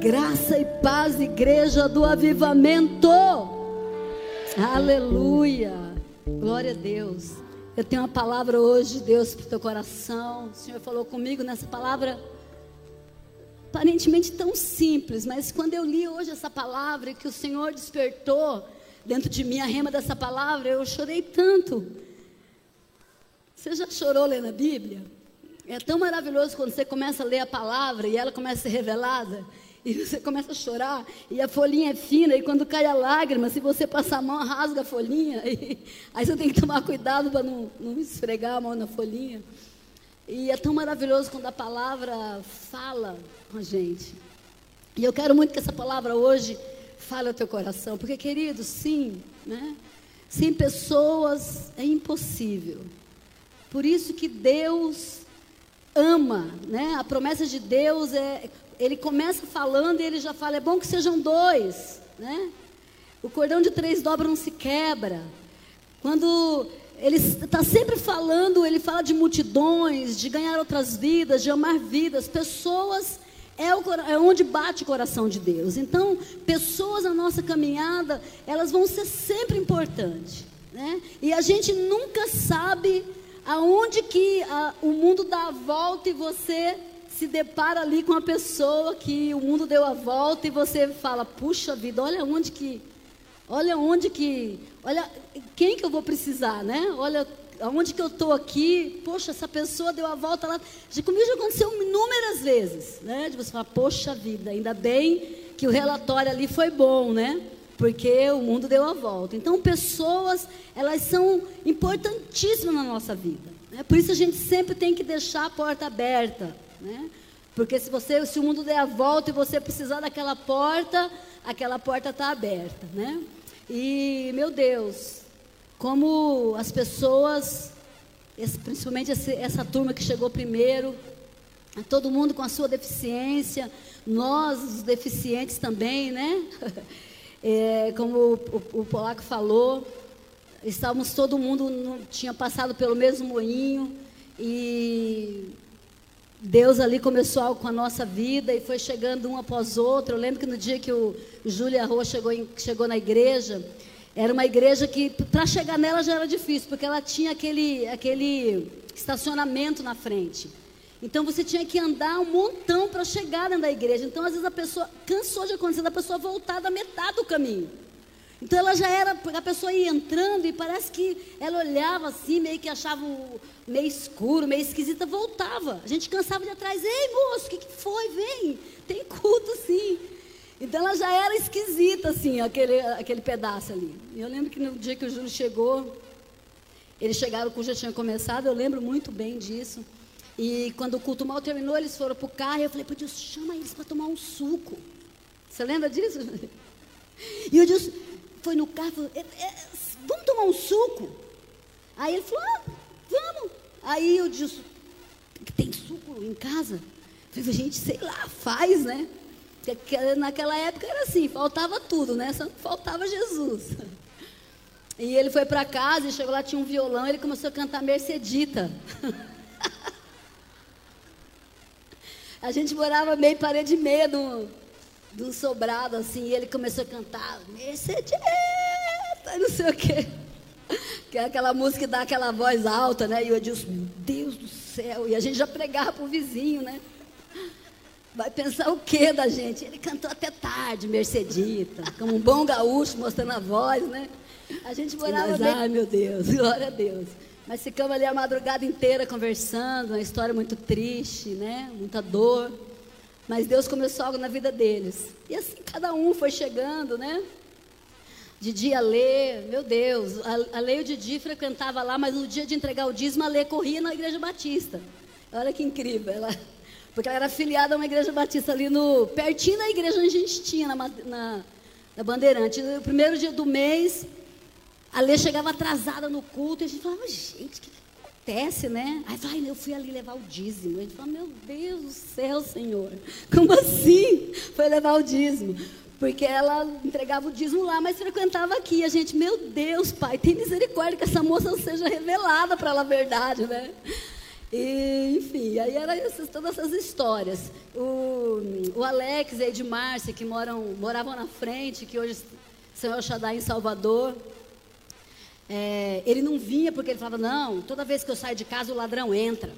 Graça e paz, igreja do avivamento. Aleluia. Glória a Deus. Eu tenho uma palavra hoje de Deus para o teu coração. O Senhor falou comigo nessa palavra aparentemente tão simples, mas quando eu li hoje essa palavra que o Senhor despertou dentro de mim a rema dessa palavra, eu chorei tanto. Você já chorou lendo a Bíblia? É tão maravilhoso quando você começa a ler a palavra e ela começa a ser revelada. E você começa a chorar, e a folhinha é fina, e quando cai a lágrima, se você passar a mão, rasga a folhinha. E, aí você tem que tomar cuidado para não, não esfregar a mão na folhinha. E é tão maravilhoso quando a palavra fala com a gente. E eu quero muito que essa palavra hoje fale ao teu coração, porque, querido, sim, né? Sem pessoas é impossível. Por isso que Deus ama, né? A promessa de Deus é, ele começa falando e ele já fala, é bom que sejam dois, né? O cordão de três dobras não se quebra. Quando ele está sempre falando, ele fala de multidões, de ganhar outras vidas, de amar vidas, pessoas é, o, é onde bate o coração de Deus. Então, pessoas na nossa caminhada, elas vão ser sempre importantes. Né? E a gente nunca sabe aonde que a, o mundo dá a volta e você se depara ali com uma pessoa que o mundo deu a volta e você fala, puxa vida, olha onde que, olha onde que, olha quem que eu vou precisar, né? Olha aonde que eu estou aqui, poxa, essa pessoa deu a volta lá. Comigo já aconteceu inúmeras vezes, né? De você falar, poxa vida, ainda bem que o relatório ali foi bom, né? Porque o mundo deu a volta. Então, pessoas, elas são importantíssimas na nossa vida. Né? Por isso a gente sempre tem que deixar a porta aberta, né? Porque se você, se o mundo der a volta e você precisar daquela porta, aquela porta está aberta, né? E meu Deus, como as pessoas, principalmente essa turma que chegou primeiro, todo mundo com a sua deficiência, nós, os deficientes também, né? É, como o, o, Polaco falou, estávamos todo mundo, tinha passado pelo mesmo moinho, e Deus ali começou algo com a nossa vida e foi chegando um após outro. Eu lembro que no dia que o Júlia Rô chegou, chegou na igreja, era uma igreja que, para chegar nela já era difícil, porque ela tinha aquele, aquele estacionamento na frente. Então você tinha que andar um montão para chegar dentro da igreja. Então, às vezes, a pessoa cansou de acontecer da pessoa voltar da metade do caminho. Então ela já era, a pessoa ia entrando e parece que ela olhava assim, meio que achava meio escuro, meio esquisita, voltava. A gente cansava de atrás, ei moço, o que, que foi? Vem, tem culto sim. Então ela já era esquisita, assim, aquele, aquele pedaço ali. E eu lembro que no dia que o Júlio chegou, eles chegaram, o culto já tinha começado, eu lembro muito bem disso. E quando o culto mal terminou, eles foram para o carro e eu falei, Deus, chama eles para tomar um suco. Você lembra disso? E eu disse, foi no carro, falou, é, é, vamos tomar um suco? Aí ele falou, ah, vamos. Aí eu disse, tem suco em casa? Eu falei, gente, sei lá, faz, né? Naquela época era assim, faltava tudo, né? Só faltava Jesus. E ele foi para casa e chegou lá, tinha um violão, ele começou a cantar Mercedita. a gente morava meio parede e meia do sobrado, assim, e ele começou a cantar Mercedita, não sei o quê. Que é aquela música que dá aquela voz alta, né? E eu disse, meu Deus do céu. E a gente já pregava pro vizinho, né? Vai pensar o que da gente? Ele cantou até tarde, Mercedita, como um bom gaúcho, mostrando a voz, né? A gente morava nós, bem... Ai, meu Deus, glória a Deus. Mas ficamos ali a madrugada inteira conversando, uma história muito triste, né? Muita dor. Mas Deus começou algo na vida deles. E assim cada um foi chegando, né? Didi Lê, meu Deus, a, a Lê e o Didi frequentava lá, mas no dia de entregar o dízimo, a Lê corria na igreja batista. Olha que incrível, ela porque ela era afiliada a uma igreja batista ali no. pertinho da igreja onde a gente tinha, na, na, na Bandeirante. No primeiro dia do mês, a Lê chegava atrasada no culto e a gente falava, gente, que, acontece, né? Aí vai, eu fui ali levar o dízimo. A gente falava, meu Deus do céu, Senhor, como assim? Foi levar o dízimo. Porque ela entregava o dízimo lá, mas frequentava aqui. A gente, meu Deus, pai, tem misericórdia que essa moça seja revelada para ela a verdade, né? E, enfim, aí eram essas, todas essas histórias. O, o Alex e a Edmárcia, que moram, moravam na frente, que hoje são El Shaddai em Salvador, é, ele não vinha porque ele falava, não, toda vez que eu saio de casa o ladrão entra.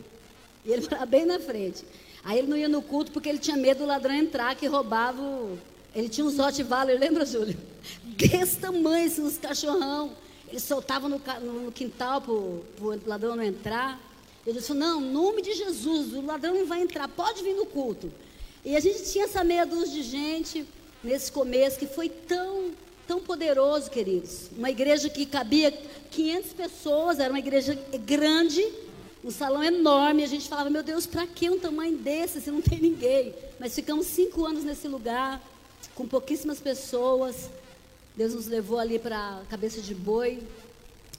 E ele morava bem na frente. Aí ele não ia no culto porque ele tinha medo do ladrão entrar, que roubava o... Ele tinha uns Rottweiler, lembra, Júlio? Desse tamanho, assim, uns cachorrão. Ele soltava no, no quintal para o ladrão não entrar. Ele disse: Não, em nome de Jesus, o ladrão não vai entrar, pode vir no culto. E a gente tinha essa meia dúzia de gente nesse começo que foi tão, tão poderoso, queridos. Uma igreja que cabia 500 pessoas, era uma igreja grande, um salão enorme. A gente falava: Meu Deus, para que um tamanho desse se não tem ninguém? Mas ficamos cinco anos nesse lugar, com pouquíssimas pessoas. Deus nos levou ali para cabeça de boi.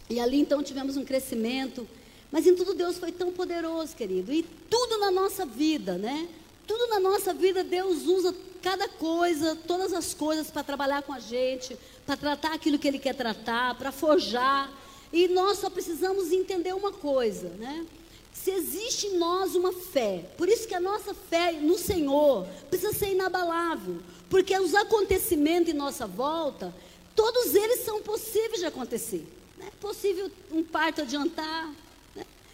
E ali então tivemos um crescimento. Mas em tudo Deus foi tão poderoso, querido. E tudo na nossa vida, né? Tudo na nossa vida Deus usa cada coisa, todas as coisas para trabalhar com a gente, para tratar aquilo que Ele quer tratar, para forjar. E nós só precisamos entender uma coisa, né? Se existe em nós uma fé, por isso que a nossa fé no Senhor precisa ser inabalável, porque os acontecimentos em nossa volta, todos eles são possíveis de acontecer. É possível um parto adiantar,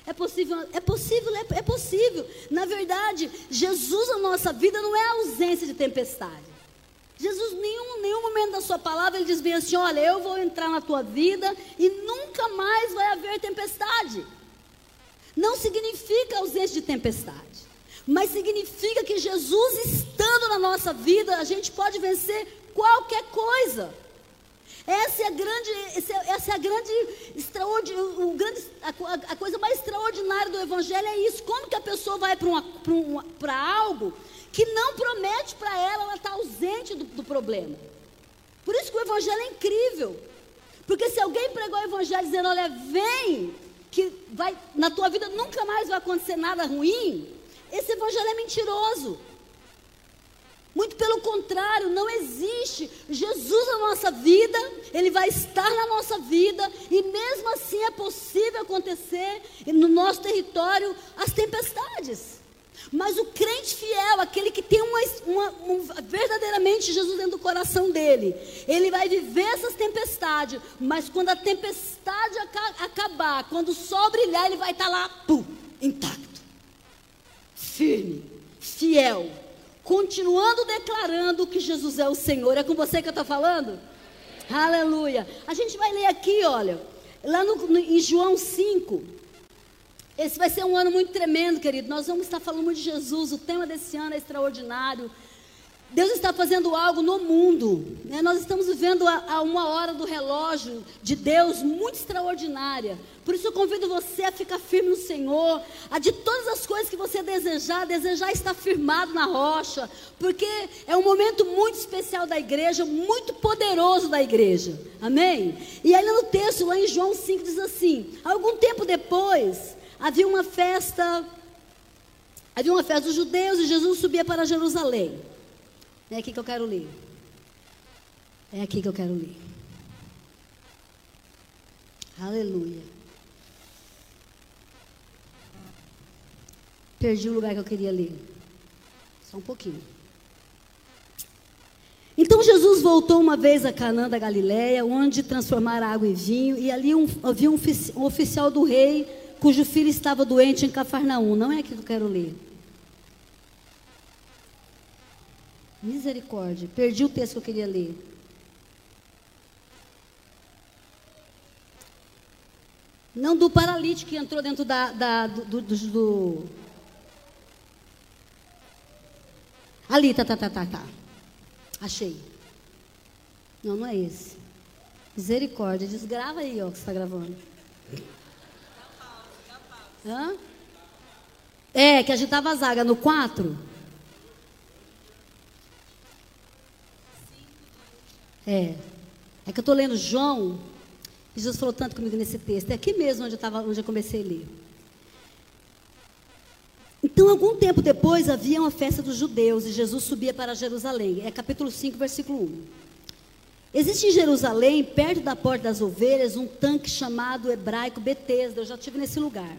é possível, é possível, é, é possível. Na verdade, Jesus na nossa vida não é a ausência de tempestade. Jesus, nenhum, nenhum momento da sua palavra, ele diz bem assim: olha, eu vou entrar na tua vida e nunca mais vai haver tempestade. Não significa ausência de tempestade, mas significa que Jesus estando na nossa vida, a gente pode vencer qualquer coisa. Essa é a grande, essa é a grande, o grande a, a, coisa mais extraordinária do Evangelho é isso. Como que a pessoa vai para algo que não promete para ela, ela está ausente do, do problema. Por isso que o Evangelho é incrível. Porque se alguém pregou o Evangelho dizendo, olha, vem, que vai, na tua vida nunca mais vai acontecer nada ruim, esse Evangelho é mentiroso. Muito pelo contrário, não existe. Jesus na nossa vida, Ele vai estar na nossa vida, e mesmo assim é possível acontecer no nosso território as tempestades. Mas o crente fiel, aquele que tem uma, uma, um, verdadeiramente Jesus dentro do coração dele, ele vai viver essas tempestades, mas quando a tempestade acabar, quando o sol brilhar, ele vai estar lá, pum, intacto, firme, fiel continuando declarando que Jesus é o Senhor. É com você que eu estou falando? Aleluia. A gente vai ler aqui, olha, lá no, no, em João 5. Esse vai ser um ano muito tremendo, querido. Nós vamos estar falando de Jesus. O tema desse ano é extraordinário. Deus está fazendo algo no mundo. Né? Nós estamos vivendo a, a, uma hora do relógio de Deus muito extraordinária. Por isso eu convido você a ficar firme no Senhor. A de todas as coisas que você desejar, desejar estar firmado na rocha. Porque é um momento muito especial da igreja, muito poderoso da igreja. Amém? E aí no texto, lá em João 5, diz assim: Algum tempo depois, havia uma festa. Havia uma festa dos judeus e Jesus subia para Jerusalém. É aqui que eu quero ler. É aqui que eu quero ler. Aleluia. Perdi o lugar que eu queria ler. Só um pouquinho. Então Jesus voltou uma vez a Canaã da Galiléia, onde transformara água em vinho, e ali um, havia um, um oficial do rei, cujo filho estava doente em Cafarnaum. Não é aqui que eu quero ler. Misericórdia. Perdi o texto que eu queria ler. Não do paralítico que entrou dentro da, da do, do, do, Ali, tá, tá, tá, tá, tá. Achei. Não, não é esse. Misericórdia. Desgrava aí, ó, que você está gravando. Hã? É, que a gente estava a zaga no 4. É. É que eu estou lendo João. Jesus falou tanto comigo nesse texto. É aqui mesmo onde eu, tava, onde eu comecei a ler. Então, algum tempo depois, havia uma festa dos judeus e Jesus subia para Jerusalém. É capítulo 5, versículo 1. Existe em Jerusalém, perto da porta das ovelhas, um tanque chamado hebraico Betesda. Eu já estive nesse lugar.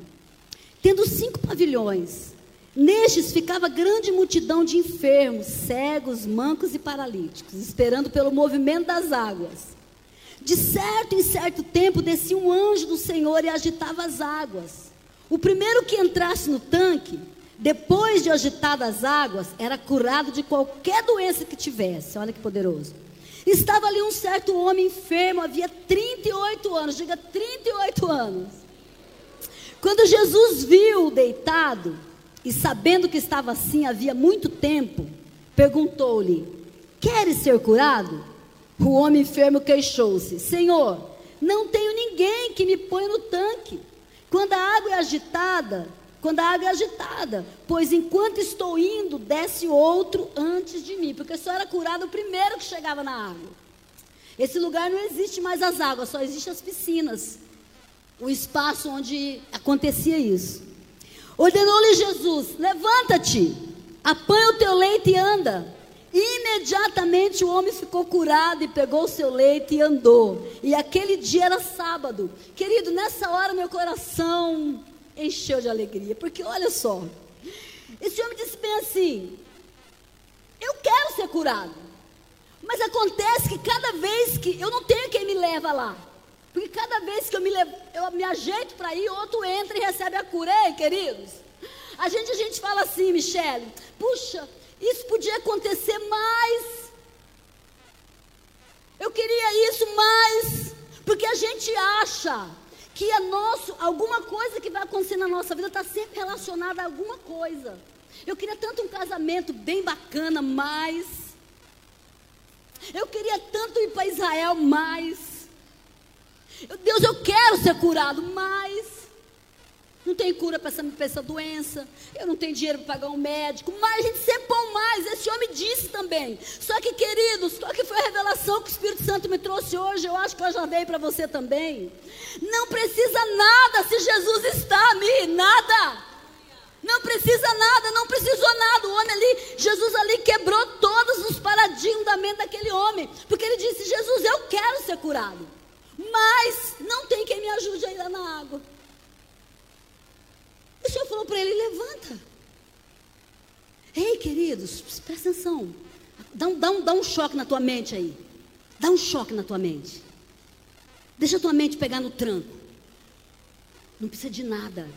tendo cinco pavilhões. Nestes ficava grande multidão de enfermos, cegos, mancos e paralíticos, esperando pelo movimento das águas. De certo em certo tempo descia um anjo do Senhor e agitava as águas. O primeiro que entrasse no tanque, depois de agitadas as águas, era curado de qualquer doença que tivesse. Olha que poderoso. Estava ali um certo homem enfermo, havia 38 anos, diga 38 anos. Quando Jesus viu deitado, e sabendo que estava assim havia muito tempo, perguntou-lhe: Queres ser curado? O homem enfermo queixou-se: Senhor, não tenho ninguém que me ponha no tanque. Quando a água é agitada, quando a água é agitada, pois enquanto estou indo, desce outro antes de mim, porque só era curado o primeiro que chegava na água. Esse lugar não existe mais as águas, só existem as piscinas. O espaço onde acontecia isso. Ordenou-lhe Jesus: Levanta-te, apanha o teu leito e anda. Imediatamente o homem ficou curado e pegou o seu leito e andou. E aquele dia era sábado. Querido, nessa hora meu coração encheu de alegria, porque olha só. Esse homem disse bem assim: Eu quero ser curado. Mas acontece que cada vez que eu não tenho quem me leva lá. Porque cada vez que eu me, levo, eu me ajeito para ir, outro entra e recebe a cura. Ei, queridos. A gente, a gente fala assim, Michele, puxa, isso podia acontecer mais. Eu queria isso mais. Porque a gente acha que é nosso, alguma coisa que vai acontecer na nossa vida está sempre relacionada a alguma coisa. Eu queria tanto um casamento bem bacana, mais. Eu queria tanto ir para Israel, mais. Deus, eu quero ser curado, mas não tem cura para essa, essa, doença, eu não tenho dinheiro para pagar um médico, mas a gente sempre põe mais, esse homem disse também. Só que, queridos, qual que foi a revelação que o Espírito Santo me trouxe hoje? Eu acho que eu já dei para você também. Não precisa nada se Jesus está ali, nada. Não precisa nada, não precisou nada. O homem ali, Jesus ali quebrou todos os paradigmas da mente daquele homem. Porque ele disse: Jesus, eu quero ser curado mas não tem quem me ajude a ir lá na água. O Senhor falou para ele: levanta. Ei, queridos, presta atenção. Dá um, dá, um, dá um choque na tua mente aí. Dá um choque na tua mente. Deixa a tua mente pegar no tranco. Não precisa de nada.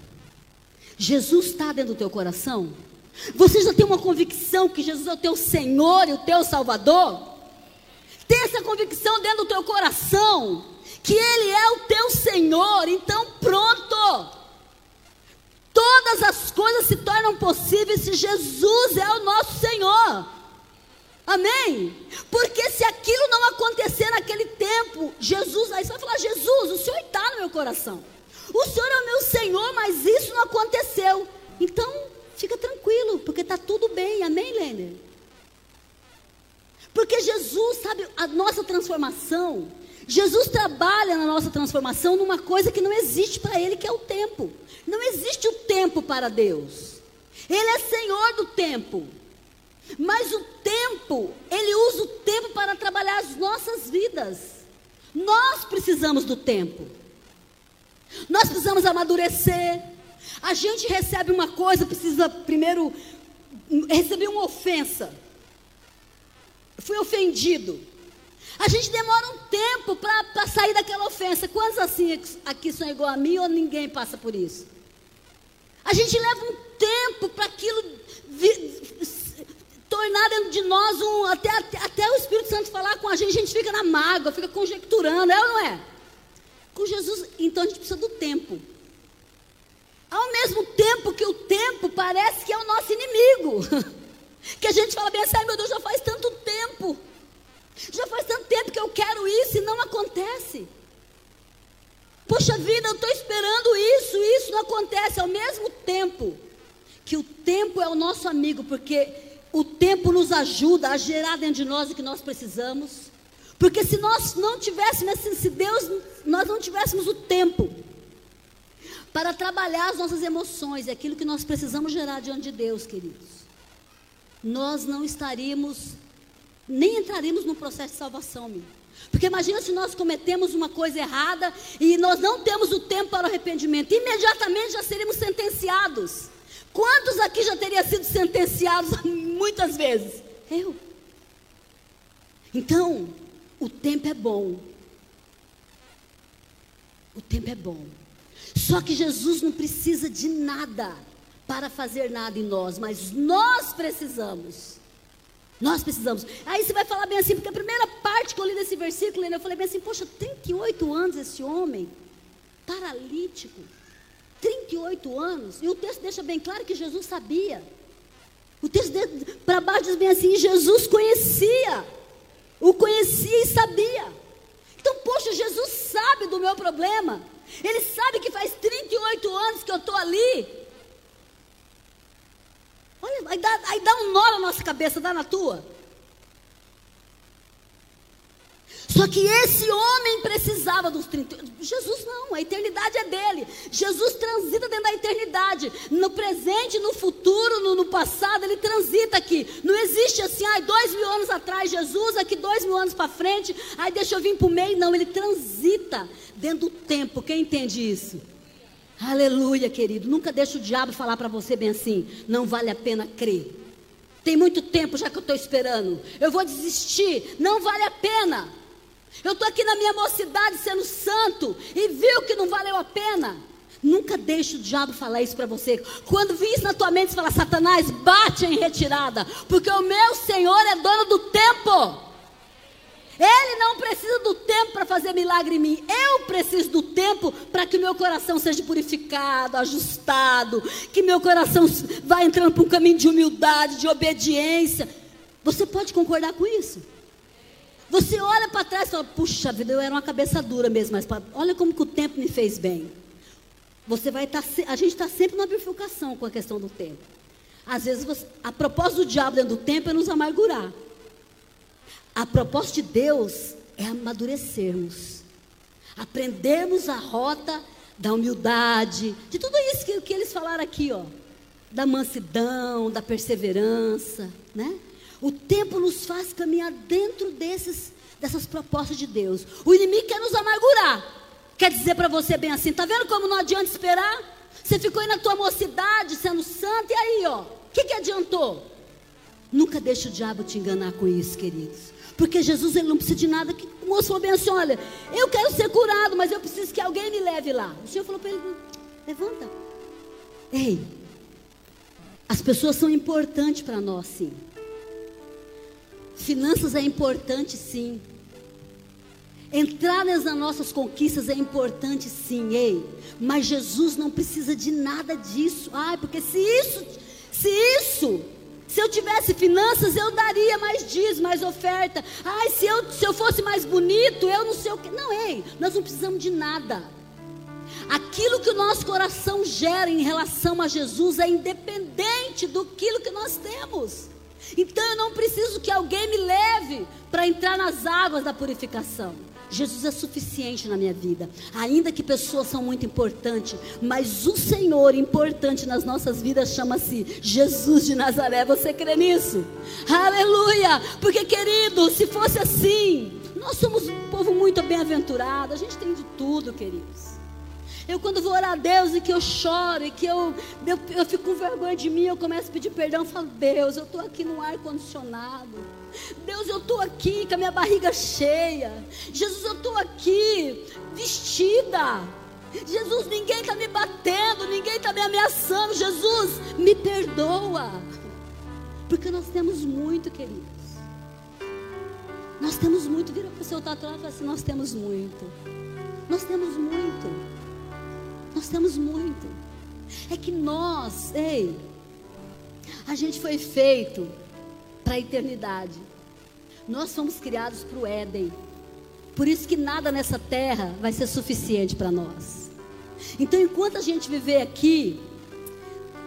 Jesus está dentro do teu coração. Você já tem uma convicção que Jesus é o teu Senhor e o teu Salvador? Tem essa convicção dentro do teu coração que Ele é o teu Senhor, então pronto. Todas as coisas se tornam possíveis se Jesus é o nosso Senhor. Amém? Porque se aquilo não acontecer naquele tempo, Jesus, aí você vai falar: Jesus, o Senhor está no meu coração. O Senhor é o meu Senhor, mas isso não aconteceu. Então, fica tranquilo, porque está tudo bem. Amém, Lêner? Porque Jesus, sabe, a nossa transformação Jesus trabalha na nossa transformação numa coisa que não existe para Ele, que é o tempo. Não existe o tempo para Deus. Ele é Senhor do tempo. Mas o tempo, Ele usa o tempo para trabalhar as nossas vidas. Nós precisamos do tempo. Nós precisamos amadurecer. A gente recebe uma coisa, precisa primeiro receber uma ofensa. Fui ofendido. A gente demora um tempo para sair daquela ofensa. Quantos assim aqui são igual a mim ou ninguém passa por isso? A gente leva um tempo para aquilo tornar dentro de nós um. Até, até, até, o Espírito Santo falar com a gente, a gente fica na mágoa, fica conjecturando, é ou não é? Com Jesus, então a gente precisa do tempo. Ao mesmo tempo que o tempo parece que é o nosso inimigo. que a gente fala bem assim, ai meu Deus, já faz tanto tempo. Já faz tanto tempo que eu quero isso e não acontece. Poxa vida, eu estou esperando isso, e isso não acontece ao mesmo tempo que o tempo é o nosso amigo, porque o tempo nos ajuda a gerar dentro de nós o que nós precisamos. Porque se nós não tivéssemos, se Deus, nós não tivéssemos o tempo para trabalhar as nossas emoções, é aquilo que nós precisamos gerar diante de Deus, queridos, nós não estaríamos nem entraremos no processo de salvação, meu. Porque imagina se nós cometemos uma coisa errada e nós não temos o tempo para o arrependimento, imediatamente já seríamos sentenciados. Quantos aqui já teriam sido sentenciados muitas vezes? Eu. Então, o tempo é bom. O tempo é bom. Só que Jesus não precisa de nada para fazer nada em nós, mas nós precisamos. Nós precisamos. Aí você vai falar bem assim, porque a primeira parte que eu li desse versículo, eu falei bem assim: Poxa, 38 anos esse homem, paralítico, 38 anos, e o texto deixa bem claro que Jesus sabia. O texto para baixo diz bem assim: Jesus conhecia, o conhecia e sabia. Então, poxa, Jesus sabe do meu problema. Ele sabe que faz 38 anos que eu estou ali. Aí dá, aí dá um nó na nossa cabeça, dá na tua. Só que esse homem precisava dos 30. Jesus não, a eternidade é dele. Jesus transita dentro da eternidade. No presente, no futuro, no, no passado, ele transita aqui. Não existe assim, ai, dois mil anos atrás, Jesus, aqui dois mil anos para frente, aí deixa eu vir para o meio. Não, ele transita dentro do tempo. Quem entende isso? Aleluia, querido. Nunca deixa o diabo falar para você bem assim. Não vale a pena crer. Tem muito tempo já que eu estou esperando. Eu vou desistir. Não vale a pena. Eu estou aqui na minha mocidade sendo santo e viu que não valeu a pena. Nunca deixe o diabo falar isso para você. Quando vir isso na tua mente, você fala, Satanás, bate em retirada. Porque o meu Senhor é dono do tempo. Ele não precisa do tempo para fazer milagre em mim. Eu preciso do tempo para que meu coração seja purificado, ajustado. Que meu coração vá entrando para um caminho de humildade, de obediência. Você pode concordar com isso? Você olha para trás e fala, puxa vida, eu era uma cabeça dura mesmo, mas olha como que o tempo me fez bem. Você vai estar, tá a gente está sempre na bifurcação com a questão do tempo. Às vezes, você, a propósito do diabo dentro do tempo é nos amargurar. A propósito de Deus é amadurecermos, aprendermos a rota da humildade, de tudo isso que, que eles falaram aqui, ó, da mansidão, da perseverança, né? O tempo nos faz caminhar dentro desses, dessas propostas de Deus. O inimigo quer nos amargurar. Quer dizer para você bem assim, tá vendo como não adianta esperar? Você ficou aí na tua mocidade, sendo santo, e aí, ó, o que, que adiantou? Nunca deixe o diabo te enganar com isso, queridos. Porque Jesus ele não precisa de nada. Que o moço falou bem assim: olha, eu quero ser curado, mas eu preciso que alguém me leve lá. O Senhor falou para ele: levanta. Ei, as pessoas são importantes para nós, sim. Finanças é importante sim. Entrar nas nossas conquistas é importante sim, ei. Mas Jesus não precisa de nada disso. Ai, porque se isso, se isso, se eu tivesse finanças, eu daria mais dias, mais oferta. Ai, se eu, se eu fosse mais bonito, eu não sei o que. Não, ei, nós não precisamos de nada. Aquilo que o nosso coração gera em relação a Jesus é independente do que nós temos. Então eu não preciso que alguém me leve para entrar nas águas da purificação. Jesus é suficiente na minha vida. Ainda que pessoas são muito importantes, mas o Senhor importante nas nossas vidas chama-se Jesus de Nazaré. Você crê nisso? Aleluia! Porque, querido, se fosse assim, nós somos um povo muito bem-aventurado. A gente tem de tudo, queridos. Eu quando vou orar a Deus e que eu choro e que eu, eu, eu fico com vergonha de mim, eu começo a pedir perdão, eu falo, Deus, eu estou aqui no ar condicionado. Deus, eu estou aqui com a minha barriga cheia. Jesus, eu estou aqui vestida. Jesus, ninguém está me batendo, ninguém está me ameaçando. Jesus, me perdoa. Porque nós temos muito, queridos. Nós temos muito. Vira para o seu tatuado e fala assim: Nós temos muito. Nós temos muito. Nós temos muito. É que nós, ei, a gente foi feito para a eternidade. Nós fomos criados para o Éden. Por isso que nada nessa terra vai ser suficiente para nós. Então, enquanto a gente viver aqui,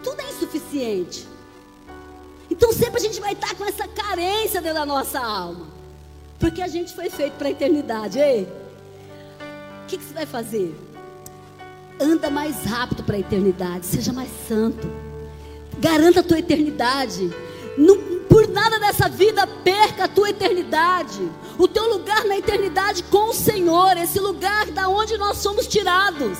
tudo é insuficiente. Então, sempre a gente vai estar com essa carência dentro da nossa alma. Porque a gente foi feito para a eternidade. Ei, o que, que você vai fazer? Anda mais rápido para a eternidade. Seja mais santo. Garanta a tua eternidade. Não, por nada dessa vida perca a tua eternidade, o teu lugar na eternidade com o Senhor, esse lugar da onde nós somos tirados.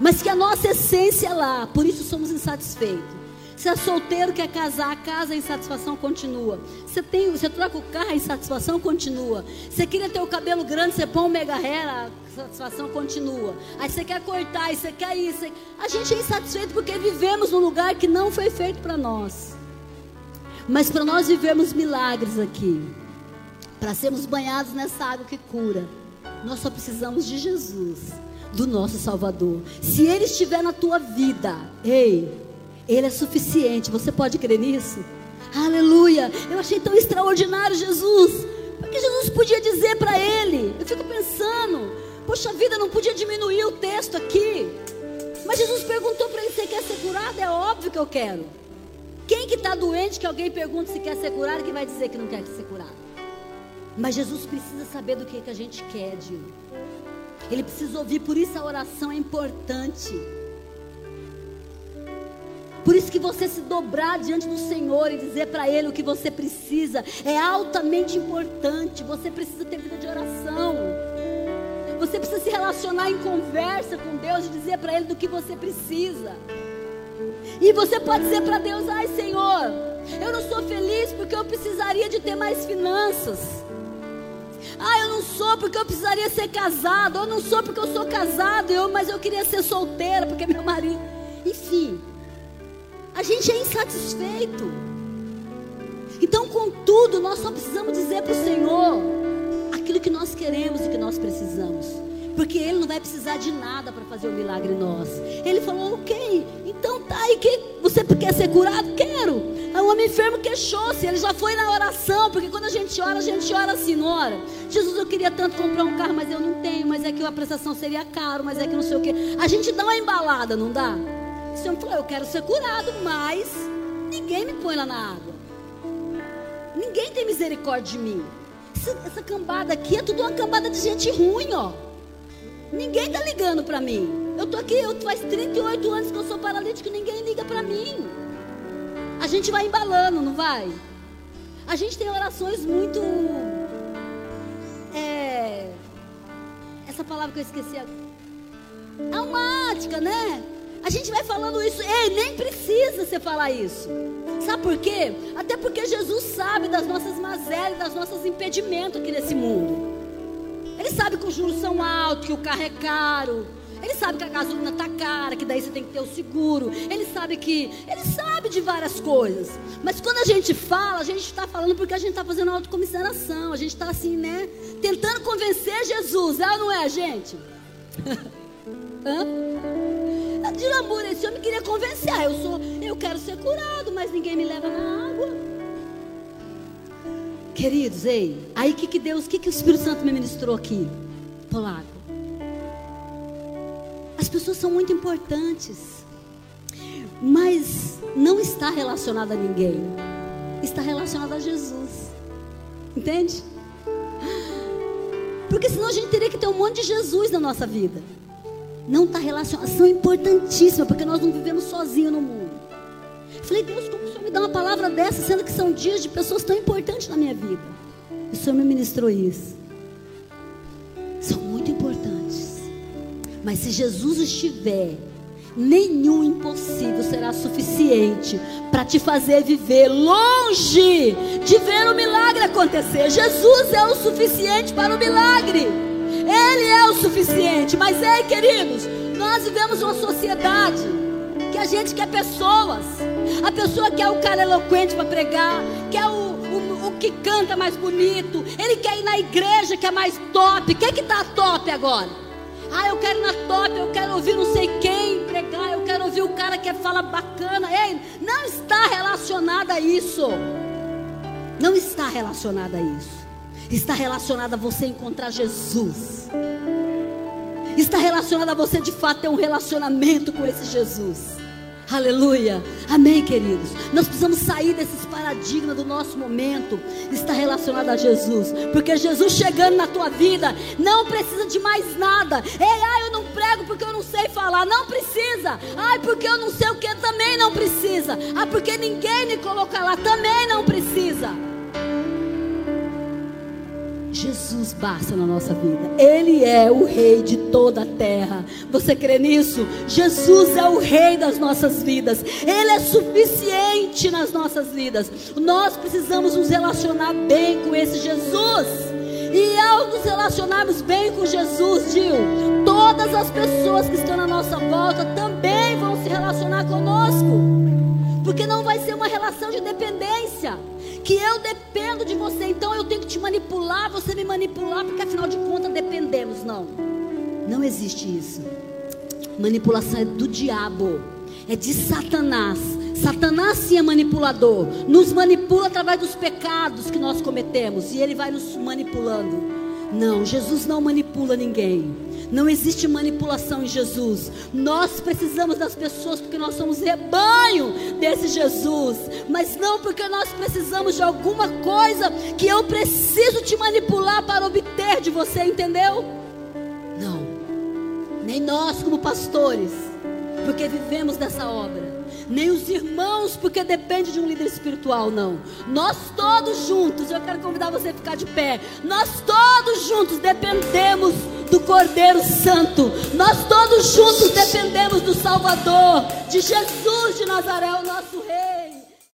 Mas que a nossa essência é lá, por isso somos insatisfeitos. Se é solteiro, quer casar, casa, a insatisfação continua. Você, tem, você troca o carro, a insatisfação continua. Você queria ter o cabelo grande, você põe um mega hair, a insatisfação continua. Aí você quer cortar, você quer isso. A gente é insatisfeito porque vivemos num lugar que não foi feito para nós. Mas para nós vivermos milagres aqui, para sermos banhados nessa água que cura, nós só precisamos de Jesus, do nosso Salvador. Se Ele estiver na tua vida, ei, Ele é suficiente. Você pode crer nisso? Aleluia! Eu achei tão extraordinário Jesus, porque Jesus podia dizer para ele. Eu fico pensando, poxa vida, não podia diminuir o texto aqui. Mas Jesus perguntou para ele: Você quer ser curado? É óbvio que eu quero. Quem que está doente que alguém pergunta se quer ser curado, que vai dizer que não quer ser curado? Mas Jesus precisa saber do que, que a gente quer, Dilo. Ele precisa ouvir, por isso a oração é importante. Por isso que você se dobrar diante do Senhor e dizer para Ele o que você precisa é altamente importante. Você precisa ter vida de oração. Você precisa se relacionar em conversa com Deus e dizer para Ele do que você precisa. E você pode dizer para Deus: ai Senhor, eu não sou feliz porque eu precisaria de ter mais finanças. Ah, eu não sou porque eu precisaria ser casado. Eu não sou porque eu sou casado, eu, mas eu queria ser solteira porque meu marido. Enfim, a gente é insatisfeito. Então, contudo, nós só precisamos dizer para o Senhor aquilo que nós queremos e que nós precisamos. Porque Ele não vai precisar de nada para fazer o milagre em nós. Ele falou, ok, então tá aí que você quer ser curado? Quero. Aí o homem enfermo queixou-se, ele já foi na oração, porque quando a gente ora, a gente ora assim, ora. Jesus, eu queria tanto comprar um carro, mas eu não tenho, mas é que a prestação seria caro, mas é que não sei o que. A gente dá uma embalada, não dá? Senhor falou, eu quero ser curado, mas ninguém me põe lá na água. Ninguém tem misericórdia de mim. Essa, essa cambada aqui é tudo uma cambada de gente ruim, ó. Ninguém está ligando para mim. Eu tô aqui, eu, faz 38 anos que eu sou paralítico ninguém liga para mim. A gente vai embalando, não vai? A gente tem orações muito. É, essa palavra que eu esqueci. Almática, né? A gente vai falando isso. Ei, nem precisa você falar isso. Sabe por quê? Até porque Jesus sabe das nossas mazelas, das nossos impedimentos aqui nesse mundo. Ele sabe que os juros são altos, que o carro é caro. Ele sabe que a gasolina está cara, que daí você tem que ter o seguro. Ele sabe que. Ele sabe de várias coisas. Mas quando a gente fala, a gente está falando porque a gente está fazendo autocomiseração. A gente está assim, né? Tentando convencer Jesus. É ou não é, gente? Hã? De lamúria, esse homem queria convencer. Ah, eu sou, eu quero ser curado, mas ninguém me leva na água. Queridos, ei, aí que que Deus, que que o Espírito Santo me ministrou aqui? Polaco. As pessoas são muito importantes, mas não está relacionada a ninguém. Está relacionada a Jesus. Entende? Porque senão a gente teria que ter um monte de Jesus na nossa vida. Não está relacionada, são importantíssimas, porque nós não vivemos sozinhos no mundo. Falei, Deus, como o Senhor me dá uma palavra dessa, sendo que são dias de pessoas tão importantes na minha vida? O Senhor me ministrou isso. São muito importantes. Mas se Jesus estiver, nenhum impossível será suficiente para te fazer viver longe de ver o milagre acontecer. Jesus é o suficiente para o milagre. Ele é o suficiente. Mas, ei, queridos, nós vivemos uma sociedade que a gente quer pessoas. A pessoa quer o cara eloquente para pregar, quer o, o, o, que canta mais bonito. Ele quer ir na igreja que é mais top. Quem que tá top agora? Ah, eu quero ir na top, eu quero ouvir não sei quem pregar, eu quero ouvir o cara que fala bacana. Ei, não está relacionada a isso. Não está relacionada a isso. Está relacionada a você encontrar Jesus está relacionado a você de fato ter um relacionamento com esse Jesus. Aleluia. Amém, queridos. Nós precisamos sair desses paradigmas do nosso momento. Está relacionado a Jesus. Porque Jesus chegando na tua vida não precisa de mais nada. Ei, ai, eu não prego porque eu não sei falar. Não precisa. Ai, porque eu não sei o que também não precisa. Ah, porque ninguém me coloca lá também não precisa. Jesus basta na nossa vida. Ele é o rei de toda a terra. Você crê nisso? Jesus é o rei das nossas vidas. Ele é suficiente nas nossas vidas. Nós precisamos nos relacionar bem com esse Jesus. E ao nos relacionarmos bem com Jesus, Gil, todas as pessoas que estão na nossa volta também vão se relacionar conosco. Porque não vai ser uma relação de dependência que eu dependo de você, então eu tenho que te manipular, você me manipular, porque afinal de contas dependemos. Não, não existe isso. Manipulação é do diabo, é de Satanás. Satanás sim é manipulador, nos manipula através dos pecados que nós cometemos e ele vai nos manipulando. Não, Jesus não manipula ninguém. Não existe manipulação em Jesus. Nós precisamos das pessoas porque nós somos rebanho desse Jesus. Mas não porque nós precisamos de alguma coisa que eu preciso te manipular para obter de você, entendeu? Não. Nem nós, como pastores, porque vivemos dessa obra nem os irmãos, porque depende de um líder espiritual, não. Nós todos juntos, eu quero convidar você a ficar de pé. Nós todos juntos dependemos do Cordeiro Santo. Nós todos juntos dependemos do Salvador, de Jesus de Nazaré, o nosso Rei.